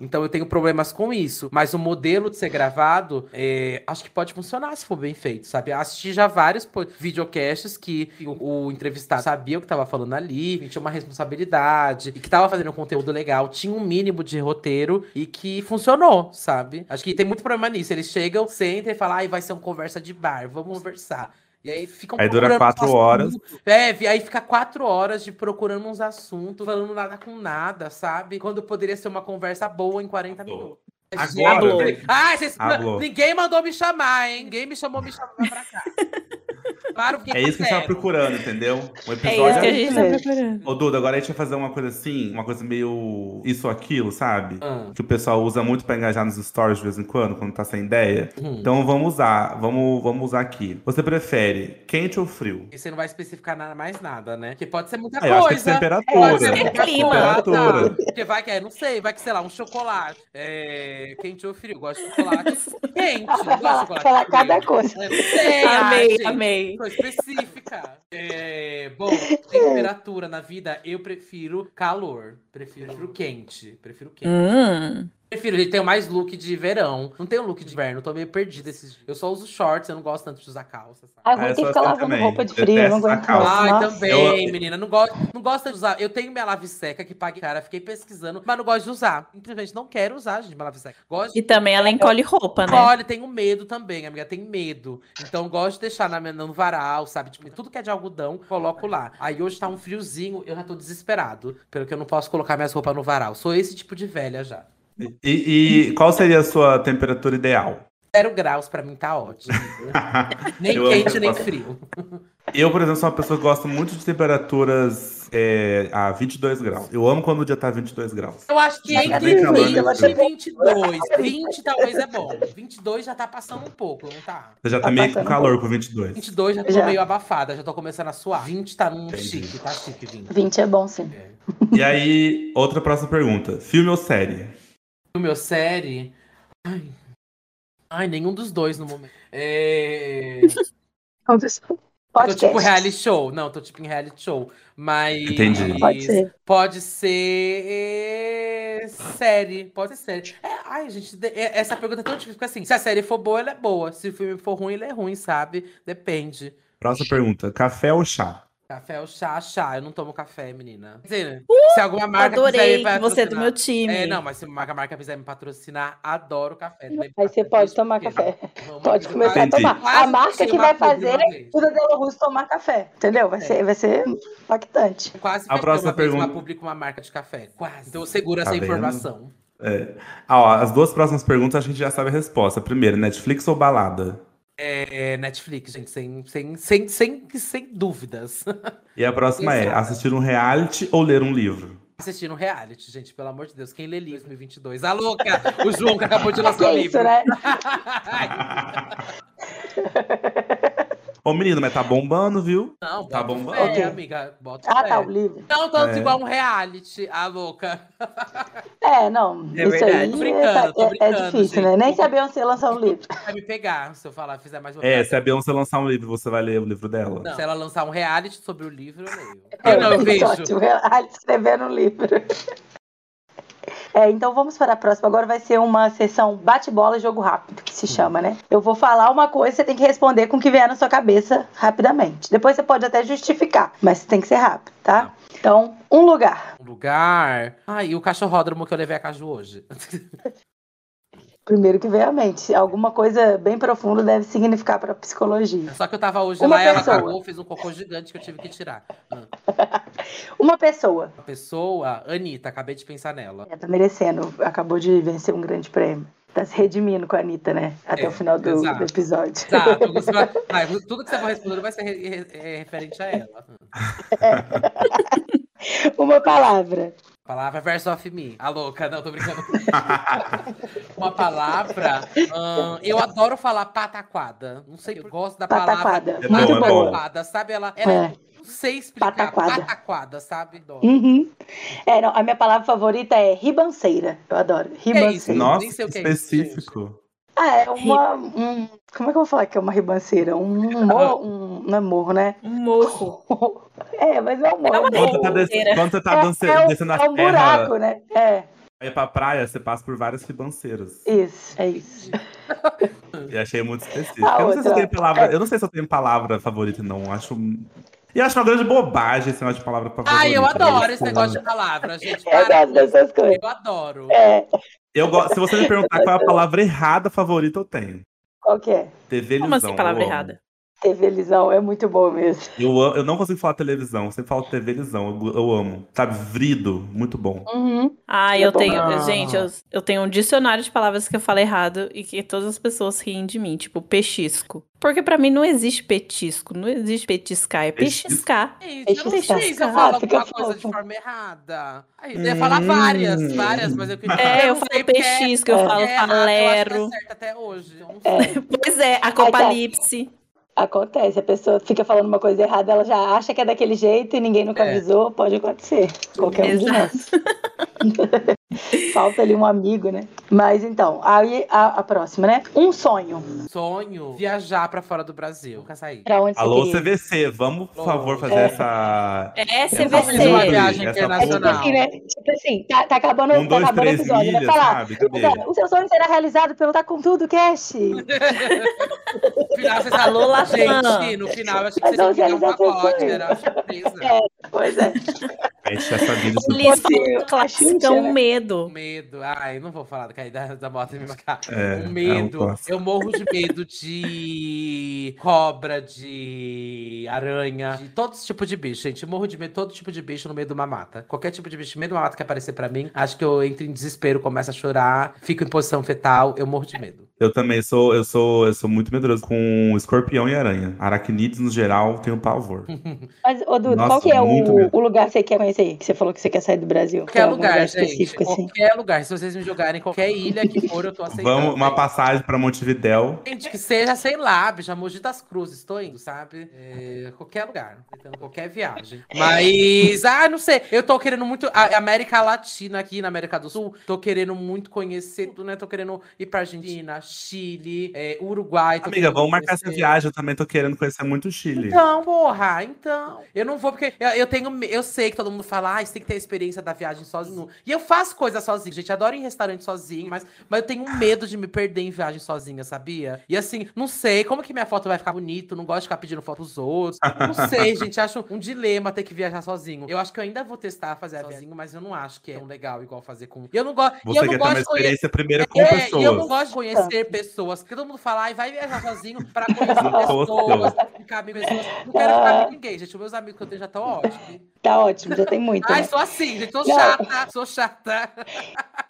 Então eu tenho problemas com isso. Mas o modelo de ser gravado, é, acho que pode funcionar se for bem feito, sabe? Assisti já vários videocasts que o, o entrevistado sabia o que estava falando ali, tinha uma responsabilidade, que estava fazendo um conteúdo legal, tinha um mínimo de roteiro e que funcionou, sabe? Acho que tem muito problema nisso. Eles chegam, sentam e falam, ai, vai ser uma conversa de bar, vamos conversar. E aí ficam Aí dura quatro horas. É, aí fica quatro horas de procurando uns assuntos, falando nada com nada, sabe? Quando poderia ser uma conversa boa em 40 minutos. Agora. Ah, vocês... ninguém mandou me chamar, hein? Ninguém me chamou me chamar pra cá. Claro que é isso que a gente tá procurando, entendeu? Um episódio é isso que a gente tá procurando. Ô, Duda, agora a gente vai fazer uma coisa assim, uma coisa meio isso ou aquilo, sabe? Hum. Que o pessoal usa muito pra engajar nos stories de vez em quando, quando tá sem ideia. Hum. Então vamos usar, vamos, vamos usar aqui. Você prefere quente ou frio? E você não vai especificar nada, mais nada, né? Que pode ser muita é, coisa. Acho que é temperatura. Pode ser muita temperatura. Porque vai que é, não sei, vai que, sei lá, um chocolate. É, quente ou frio? Gosto de chocolate quente. Gosto de chocolate Falar cada coisa. É, amei, amei específica. É, bom, temperatura na vida, eu prefiro calor. Prefiro quente. Prefiro quente. Hum. Prefiro, ele tem mais look de verão. Não tem um look de inverno, tô meio perdido esses Eu só uso shorts, eu não gosto tanto de usar calça. Sabe? Ah, tem que ficar lavando também. roupa de frio, eu não aguento Ai, também, eu... menina. Não gosto, não gosto de usar. Eu tenho minha lave seca que pague cara, fiquei pesquisando, mas não gosto de usar. Simplesmente não quero usar, gente, minha lave seca. Gosto e também ela encolhe roupa, né? Olha, tenho medo também, amiga, tenho medo. Então gosto de deixar na minha, no varal, sabe? Tipo, tudo que é de algodão, coloco lá. Aí hoje tá um friozinho, eu já tô desesperado, pelo que eu não posso colocar minhas roupas no varal. Sou esse tipo de velha já. E, e qual seria a sua temperatura ideal? Zero graus para mim tá ótimo. nem quente, nem frio. Eu, por exemplo, sou uma pessoa que gosta muito de temperaturas é, a 22 graus. Eu amo quando o dia tá 22 graus. Eu acho que entre 20 e 22. 20 talvez é bom. 22 já tá passando um pouco, não tá? Você já tá, tá meio com calor com 22. 22 já tô já. meio abafada, já tô começando a suar. 20 tá num Entendi. chique, tá chique 20. 20 é bom, sim. É. E aí, outra próxima pergunta. Filme ou série? Filme ou série? Ai, Ai nenhum dos dois no momento. É... Pode tô tipo reality show. Não, tô tipo em reality show. Mas. Entendi. Pode ser. Pode ser. Série. Pode ser série. É, ai, gente, é, essa pergunta é tão difícil. Porque assim, se a série for boa, ela é boa. Se o filme for ruim, ele é ruim, sabe? Depende. Próxima pergunta: café ou chá? Café ou chá, chá. Eu não tomo café, menina. Quer dizer, uh, se alguma marca adorei quiser me você é do meu time. É, não, mas se uma marca quiser me patrocinar, adoro café. Aí você pode tomar café. Vamos pode começar a tomar. A marca que vai fazer o Delo Russo tomar café. Entendeu? Vai, é. ser, vai ser impactante. Quase a próxima pergunta. publica uma marca de café. Quase. Então eu seguro tá essa vendo? informação. É. Ah, ó, as duas próximas perguntas a gente já sabe a resposta. Primeiro, Netflix ou balada? É, Netflix, gente, sem, sem, sem, sem, sem dúvidas. E a próxima é assistir um reality ou ler um livro? Assistir um reality, gente, pelo amor de Deus. Quem lê livro 2022? A louca! O João que acabou de lançar o livro. Isso, né? Ô, menino, mas tá bombando, viu? Não, tá bombando. É, okay. amiga. Bota ah, tá, o livro. Não, tanto é. igual um reality, a louca. É, não. É isso verdade. aí tô brincando, tô brincando, é, difícil, gente. né? Nem se a Beyoncé lançar um livro. Vai me pegar se eu falar, fizer mais uma É, se a Beyoncé lançar um livro, você vai ler o livro dela. Não, se ela lançar um reality sobre o livro, eu leio. É, eu não, eu vejo. Ótimo, reality escrevendo um livro. É, então vamos para a próxima. Agora vai ser uma sessão bate-bola e jogo rápido, que se chama, né? Eu vou falar uma coisa, você tem que responder com o que vier na sua cabeça rapidamente. Depois você pode até justificar, mas tem que ser rápido, tá? Então, um lugar. Um lugar. Ah, e o cachorródromo que eu levei a Caju hoje. Primeiro que veio à mente. Alguma coisa bem profunda deve significar para psicologia. Só que eu tava hoje Uma lá e ela cagou, fez um cocô gigante que eu tive que tirar. Hum. Uma pessoa. Uma pessoa, Anitta, acabei de pensar nela. É, tá merecendo. Acabou de vencer um grande prêmio. Tá se redimindo com a Anitta, né? Até é, o final do, do, episódio. Exato. Vai, tudo que você vai responder vai ser re, re, re, referente a ela. Uma palavra. Palavra verso of me. A louca, não, tô brincando. Uma palavra. eu adoro falar pataquada. Não sei, eu gosto da pataquada. palavra. Muito é pataquada, sabe? Ela, ela é. não sei explicar. Pataquada, pataquada sabe? Uhum. É, não, a minha palavra favorita é ribanceira. Eu adoro. Ribanceira. É Nossa, que específico. Ah, é uma. Um, como é que eu vou falar que é uma ribanceira? Um morro. Um, não é morro, né? Um morro. É, mas é um morro. É uma quando, tá des, quando você tá é, dançando, é, descendo a é um terra, buraco, né? É. Aí pra praia, você passa por várias ribanceiras. Isso, é isso. e achei muito específico. eu não, sei se eu, tenho palavra, é. eu não sei se eu tenho palavra favorita, não. Acho. E acho uma grande bobagem esse negócio de palavra favorita. Ah, eu adoro esse negócio de palavra, gente. Eu gosto dessas coisas. Eu adoro. É. Eu gosto, se você me perguntar qual é a palavra errada favorita, eu tenho. Qual que é? TV Como assim, palavra errada? TV-lisão é muito bom mesmo. Eu, eu não consigo falar televisão, eu sempre falo TV-lisão, eu, eu, amo. Sabe, vrido, muito bom. Uhum. Ah, é eu bom. tenho, ah. gente, eu, eu tenho um dicionário de palavras que eu falo errado e que todas as pessoas riem de mim, tipo pechisco. Porque pra mim não existe petisco, não existe petiscar, é pechiscar. É isso, eu não sei se eu falo alguma coisa de forma errada. Aí, eu ia falar várias, hum. várias, mas eu queria... É, eu, eu falo petisco, eu é, falo falero. Eu acho que é até hoje, é. Pois é, acopalipse. Acontece, a pessoa fica falando uma coisa errada, ela já acha que é daquele jeito e ninguém nunca é. avisou, pode acontecer. Qualquer um de nós. Falta ali um amigo, né? Mas então, aí a, a, próxima, né? Um sonho. Sonho? Viajar pra fora do Brasil. Nunca sair. Pra onde Alô, CVC, vamos, por favor, fazer é. essa. É, CVC. Uma viagem internacional. É tipo assim, né? Tipo assim, tá, tá acabando, um, tá dois, acabando o episódio. Ilhas, vai falar. Sabe? O seu sonho será realizado pelo Tá Com Tudo Cash. no final, vocês Alô, lá, gente. No final, achei que vocês iam um pacote, era surpresa. É, pois é. Fecha essa vida. Eles falam clássico, um medo. Medo. Ai, não vou falar da caída da moto me matar. É, medo. É um eu morro de medo de cobra, de aranha, de todo tipo de bicho, gente. Eu morro de medo de todo tipo de bicho no meio de uma mata. Qualquer tipo de bicho no meio de uma mata que aparecer pra mim, acho que eu entro em desespero, começo a chorar, fico em posição fetal, eu morro de medo. Eu também sou, eu sou, eu sou muito medroso com escorpião e aranha. Aracnídeos, no geral, tenho pavor. Mas, ô Dudu, qual que é o, o, lugar que você quer conhecer? Que você falou que você quer sair do Brasil? Qualquer lugar, lugar específico, gente. Assim? Qualquer lugar. Se vocês me jogarem em qualquer ilha que for, eu tô aceitando. Vamos, uma passagem pra Montevidéu. Gente, que seja, sei lá, bicho, Mogi das Cruzes, estou indo, sabe? É, qualquer lugar, qualquer viagem. Mas, ah, não sei, eu tô querendo muito, a América Latina aqui na América do Sul, tô querendo muito conhecer tudo, né? Tô querendo ir pra Argentina, Chile, é, Uruguai. Amiga, vamos marcar essa viagem. Eu também tô querendo conhecer muito o Chile. Então, porra, então. Eu não vou porque eu, eu, tenho. Eu sei que todo mundo fala, ah, você tem que ter a experiência da viagem sozinho. E eu faço coisas sozinho, gente. Adoro ir em restaurante sozinho, mas, mas eu tenho medo de me perder em viagem sozinha, sabia? E assim, não sei como que minha foto vai ficar bonita. Não gosto de ficar pedindo foto pros outros. Não sei, gente. Acho um dilema ter que viajar sozinho. Eu acho que eu ainda vou testar fazer a sozinho, mas eu não acho que é tão legal igual fazer com. E eu não gosto. Você eu não quer gosto ter uma experiência conhe... primeiro com é, pessoas. E eu não gosto de conhecer pessoas. Porque todo mundo fala, ai, vai viajar sozinho pra conhecer pessoas, ficar amigo pessoas. Não quero ficar amigo ninguém, gente. Os meus amigos que eu tenho já estão ótimos. Tá ótimo, já tem muito. Ai, né? sou assim, gente. Sou não. chata, sou chata.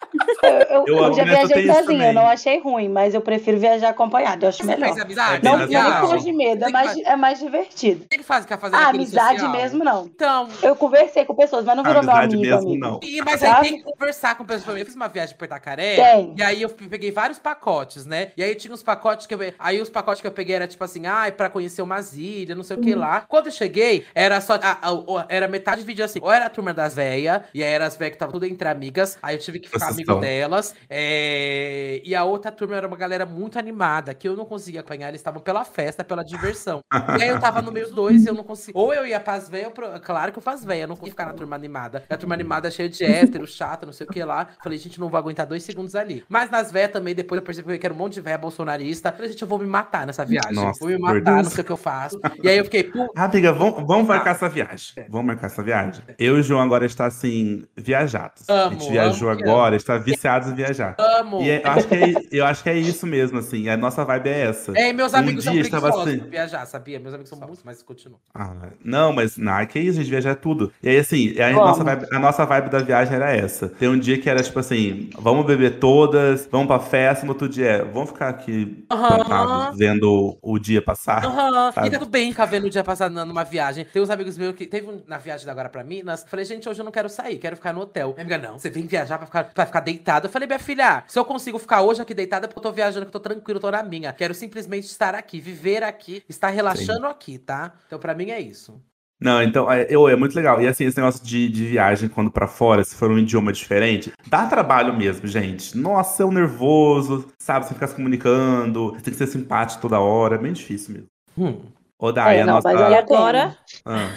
Eu, eu, eu já viajei sozinha, eu não achei ruim, mas eu prefiro viajar acompanhado, eu acho melhor. Mas amizade, não, não de medo, é mais, é mais divertido. O que faz? Quer fazer ah, amizade social? mesmo não. Então. Eu conversei com pessoas, mas não virou meu amigo. Mesmo, amigo. não. E, mas aí tem que conversar com pessoas. Eu fiz uma viagem para Itacaré. Tem. E aí eu peguei vários pacotes, né? E aí tinha uns pacotes que eu. Aí os pacotes que eu peguei era tipo assim, ai, ah, pra conhecer umas ilhas, não sei uhum. o que lá. Quando eu cheguei, era só. A, a, a, era metade vídeo assim. Ou era a turma das velhas, e aí era as velhas que estavam tudo entre amigas. Aí eu tive que ficar amigo delas. É... E a outra turma era uma galera muito animada, que eu não conseguia apanhar. Eles estavam pela festa, pela diversão. e aí eu tava no meio dos dois e eu não conseguia. Ou eu ia pras velhas, pro... claro que eu faço velha, eu não conseguia ficar na turma animada. A turma animada é cheia de hétero, chata, não sei o que lá. Falei, gente, não vou aguentar dois segundos ali. Mas nas velhas também, depois eu percebi que era um monte de velha bolsonarista. Falei, gente, eu vou me matar nessa viagem. Nossa, vou me matar, não sei o que eu faço. E aí eu fiquei, pô. Amiga, vamos, vamos marcar essa viagem. Vamos marcar essa viagem. Eu e o João agora está assim, viajados. Amo, a gente viajou agora, está viciados em viajar. Amo. E é, eu, acho que é, eu acho que é isso mesmo, assim. A nossa vibe é essa. É, meus amigos um dia são estava assim... viajar, sabia? Meus amigos são muito, mas continuam. Ah, não, mas não, que isso, a gente viajar é tudo. E aí, assim, a nossa, vibe, a nossa vibe da viagem era essa. Tem um dia que era tipo assim: vamos beber todas, vamos pra festa, no outro dia é, vamos ficar aqui uhum. vendo o dia passar. Uhum. E tá tudo bem ficar vendo o dia passar numa viagem. Tem uns amigos meus que teve um, na viagem da agora pra Minas. Falei, gente, hoje eu não quero sair, quero ficar no hotel. Minha amiga, não, você vem viajar pra ficar, pra ficar deitada. Eu falei, minha filha, se eu consigo ficar hoje aqui deitada, porque eu tô viajando, que eu tô tranquilo, tô na minha. Quero simplesmente estar aqui, viver aqui, estar relaxando Sim. aqui, tá? Então, pra mim é isso. Não, então, é, eu, é muito legal. E assim, esse negócio de, de viagem quando para fora, se for um idioma diferente, dá trabalho mesmo, gente. Nossa, é um nervoso, sabe? Você ficar se comunicando, tem que ser simpático toda hora, é bem difícil mesmo. Hum. Ô, Dai, é, a não, nossa... Mas agora, ah.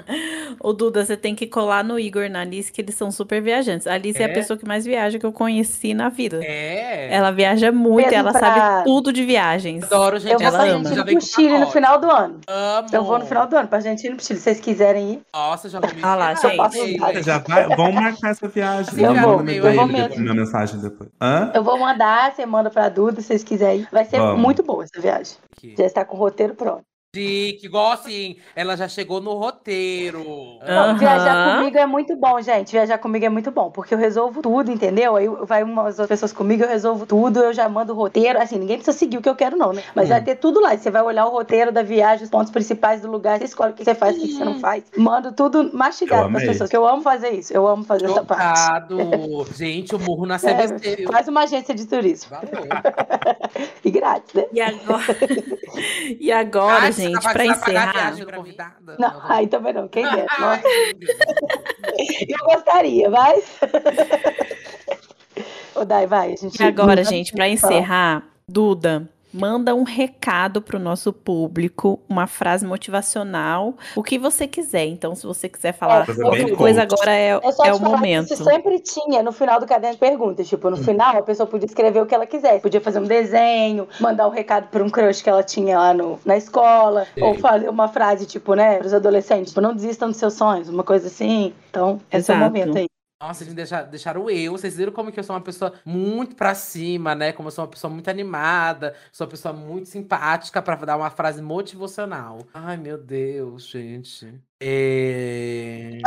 o Duda, você tem que colar no Igor na Alice, que eles são super viajantes. A Alice é, é a pessoa que mais viaja que eu conheci na vida. É. Ela viaja muito, Mesmo ela pra... sabe tudo de viagens. Adoro, gente. Eu vou ela ama. pro Chile no final do ano. Amo. Eu vou no final do ano pra gente ir no Chile, se vocês quiserem ir. Nossa, já vou me Ah lá, gente. Já vai, vamos marcar essa viagem. Eu vou, eu vou mesmo. Minha mensagem depois. Hã? Eu vou mandar, você manda pra Duda, se vocês quiserem ir. Vai ser vamos. muito boa essa viagem. Já está com o roteiro pronto. Chique, igual assim, ela já chegou no roteiro. Uhum. Viajar comigo é muito bom, gente. Viajar comigo é muito bom, porque eu resolvo tudo, entendeu? Aí vai umas outras pessoas comigo, eu resolvo tudo, eu já mando o roteiro. Assim, ninguém precisa seguir o que eu quero, não, né? Mas hum. vai ter tudo lá. Você vai olhar o roteiro da viagem, os pontos principais do lugar, você escolhe o que você faz, o que você não faz. Mando tudo mastigado para as pessoas, que eu amo fazer isso. Eu amo fazer Chocado. essa parte. gente, o murro na CBC. É, faz uma agência de turismo. Valeu. e grátis, né? E agora, e agora gente? Gente, para encerrar. Não, aí também não, quem der. Eu gostaria, mas. Ô, Dai, vai. A gente... E agora, gente, para encerrar, Duda, manda um recado para o nosso público, uma frase motivacional, o que você quiser. Então, se você quiser falar é, coisa, agora é, é, é o momento. Isso sempre tinha no final do caderno de perguntas. Tipo, no hum. final, a pessoa podia escrever o que ela quisesse. Podia fazer um desenho, mandar um recado para um crush que ela tinha lá no, na escola, Sim. ou fazer uma frase, tipo, né, para os adolescentes, tipo, não desistam dos seus sonhos, uma coisa assim. Então, esse Exato. é o momento aí. Nossa, eles deixaram, deixaram eu. Vocês viram como que eu sou uma pessoa muito pra cima, né? Como eu sou uma pessoa muito animada, sou uma pessoa muito simpática para dar uma frase motivacional. Ai, meu Deus, gente. É...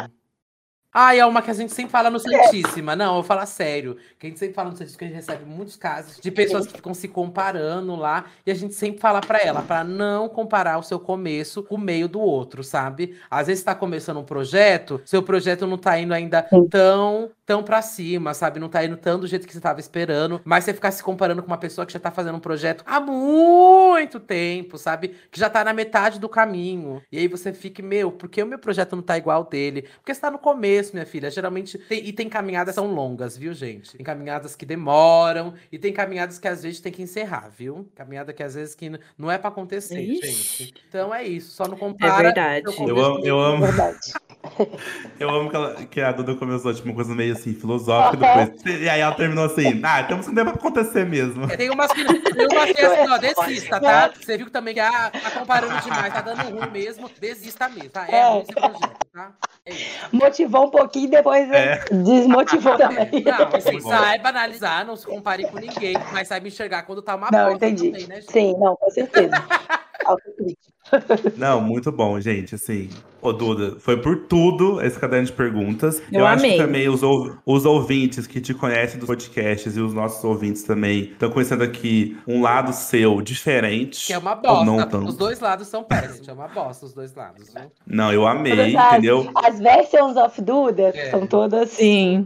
Ah, é uma que a gente sempre fala no Santíssima. Não, eu vou falar sério. Que a gente sempre fala no Santíssima que a gente recebe muitos casos de pessoas que ficam se comparando lá. E a gente sempre fala para ela, para não comparar o seu começo com o meio do outro, sabe? Às vezes está começando um projeto, seu projeto não tá indo ainda tão tão pra cima, sabe? Não tá indo tão do jeito que você tava esperando, mas você ficar se comparando com uma pessoa que já tá fazendo um projeto há muito tempo, sabe? Que já tá na metade do caminho. E aí você fica, meu, por que o meu projeto não tá igual ao dele? Porque você tá no começo, minha filha. Geralmente, tem, e tem caminhadas que são longas, viu, gente? Tem caminhadas que demoram, e tem caminhadas que às vezes tem que encerrar, viu? Caminhada que às vezes que não é pra acontecer, Ixi. gente. Então é isso, só não compara. É verdade. Eu amo, eu amo. É verdade. Eu amo que, ela, que, a Duda começou, tipo, uma coisa meio assim, filosófica depois. E aí ela terminou assim, ah, temos que tempo pra acontecer mesmo. É, tem umas que tem umas que assim, ó, desista, tá? Você viu também que ah, tá comparando demais, tá dando ruim mesmo, desista mesmo, tá? É, é. esse projeto, tá? É Motivou um pouquinho, depois é. desmotivou também. Não, assim, saiba analisar, não se compare com ninguém, mas saiba enxergar quando tá uma Não, entendi. Também, né, Sim, não, com certeza. Não, muito bom, gente. Assim, Ô, Duda, foi por tudo esse caderno de perguntas. Eu, Eu acho que também os, os ouvintes que te conhecem dos podcasts e os nossos ouvintes também estão conhecendo aqui um lado seu diferente. Que é uma bosta. Os dois lados são péssimos. É uma bosta os dois lados, viu? Não, eu amei, entendeu? As versions of Duda é. são todas. Sim.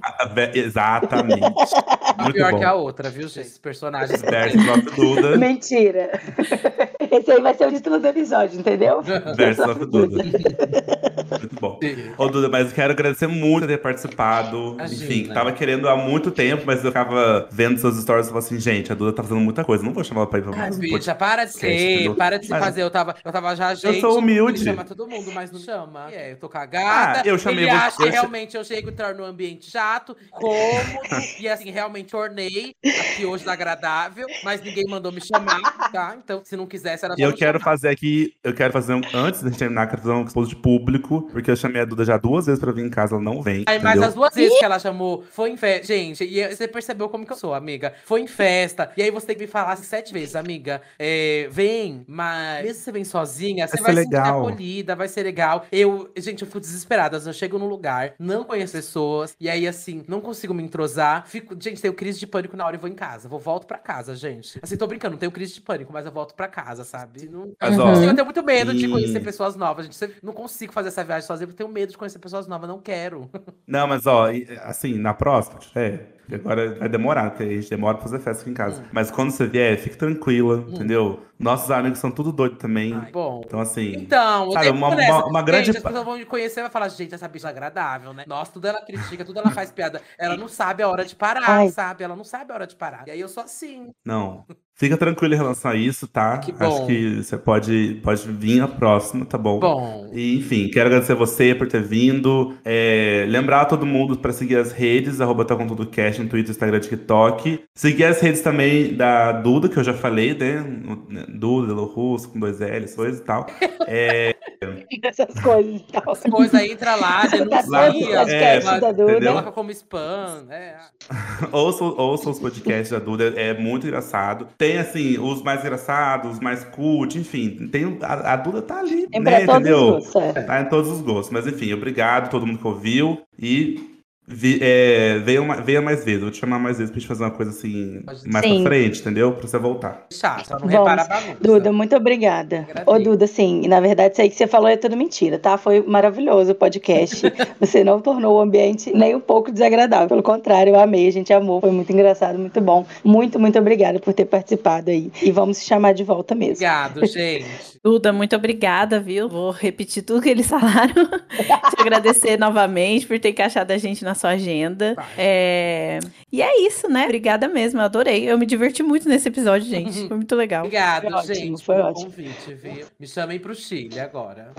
Exatamente. Muito pior bom. que a outra, viu, gente? Esses personagens. Versions of Duda. Mentira. Esse aí vai ser o título do episódio, entendeu? Versions of Duda. Muito bom. Ô, Duda, mas eu quero agradecer muito por ter participado. Imagina. Enfim, tava querendo há muito tempo, mas eu ficava vendo suas histórias e falava assim, gente, a Duda tá fazendo muita coisa. Não vou chamar ela pra ir pra mais. Bicha, para de ser, para de se fazer. Eu tava, eu tava já, gente. Eu sou humilde. chama todo mundo, mas não chama. É, eu tô cagada. Ah, eu chamei Ele acha que realmente eu chego e torno um ambiente chato, cômodo. e assim, realmente ornei aqui hoje da agradável, mas ninguém mandou me chamar, tá? Então, se não quisesse, era só E eu quero chamar. fazer aqui, eu quero fazer um, antes de terminar, quero fazer um expose de público, porque eu chamei a Duda já duas vezes pra vir em casa, ela não vem. Aí, mas as duas vezes que ela chamou foi em festa. Gente, e você percebeu como que eu sou, amiga. Foi em festa. E aí você tem que me falar assim, sete vezes, amiga. É, vem, mas mesmo se você vem sozinha, você vai, vai se sentir acolhida, vai ser legal. Eu, gente, eu fico desesperada. Eu chego num lugar, não conheço pessoas, e aí, assim, não consigo me entrosar. Fico, gente, tenho crise de pânico na hora e vou em casa. Vou volto pra casa, gente. Assim, tô brincando, tenho crise de pânico, mas eu volto pra casa, sabe? Não... Ó, eu tenho muito medo e... de conhecer pessoas novas, gente. Não consigo fazer essa viagem sozinha, porque tenho medo de conhecer pessoas novas, não quero. Não, mas ó, assim, na próxima, é, agora vai demorar, porque a gente demora pra fazer festa aqui em casa. Hum. Mas quando você vier, fique tranquila, hum. entendeu? Nossos amigos são tudo doidos também. Ai, bom. Então, assim. Então, sabe, uma, uma, uma, grande. Gente, as pessoas vão me conhecer e vai falar, gente, essa bicha é agradável, né? Nossa, tudo ela critica, tudo ela faz piada. Ela não sabe a hora de parar, Ai. sabe? Ela não sabe a hora de parar. E aí eu sou assim. Não. Fica tranquilo em relação a isso, tá? Que bom. Acho que você pode, pode vir a próxima, tá bom? Bom. E, enfim, quero agradecer você por ter vindo. É, lembrar todo mundo para seguir as redes, arroba tá com tudo cash no Twitter, Instagram, TikTok. Seguir as redes também da Duda, que eu já falei, né? né Duda, Delo Russo, com dois L's, coisas e tal. É... Essas coisas e tal. As coisas, entra lá, denuncia. É, da Duda. Coloca como spam, né? ouça, ouça os podcasts da Duda, é muito engraçado. Tem, assim, os mais engraçados, os mais cult, enfim. Tem, a, a Duda tá ali, é né, entendeu? É. Tá em todos os gostos. Mas, enfim, obrigado a todo mundo que ouviu. E Vi, é, venha, uma, venha mais vezes, vou te chamar mais vezes pra gente fazer uma coisa assim, mais Sim. pra frente, entendeu? Pra você voltar. Chato, não repara a bagunça. Duda, muito obrigada. Ô, Duda, sim, na verdade, isso aí que você falou é tudo mentira, tá? Foi maravilhoso o podcast. você não tornou o ambiente nem um pouco desagradável. Pelo contrário, eu amei, a gente amou. Foi muito engraçado, muito bom. Muito, muito obrigada por ter participado aí. E vamos se chamar de volta mesmo. Obrigado, gente. Duda, muito obrigada, viu? Vou repetir tudo que eles falaram. te agradecer novamente por ter encaixado a gente na sua agenda. É... E é isso, né? Obrigada mesmo, eu adorei. Eu me diverti muito nesse episódio, gente. Foi muito legal. Obrigado, foi gente, ótimo, foi ótimo. convite, viu? Me chamem pro Chile agora.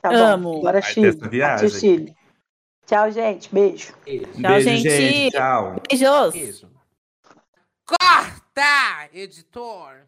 Tá Amo. Agora Chile. Viagem. Chile. Tchau, gente. Beijo. Beijo. Tchau, Beijo, gente. gente. Tchau. Beijos. Beijo. Corta, editor.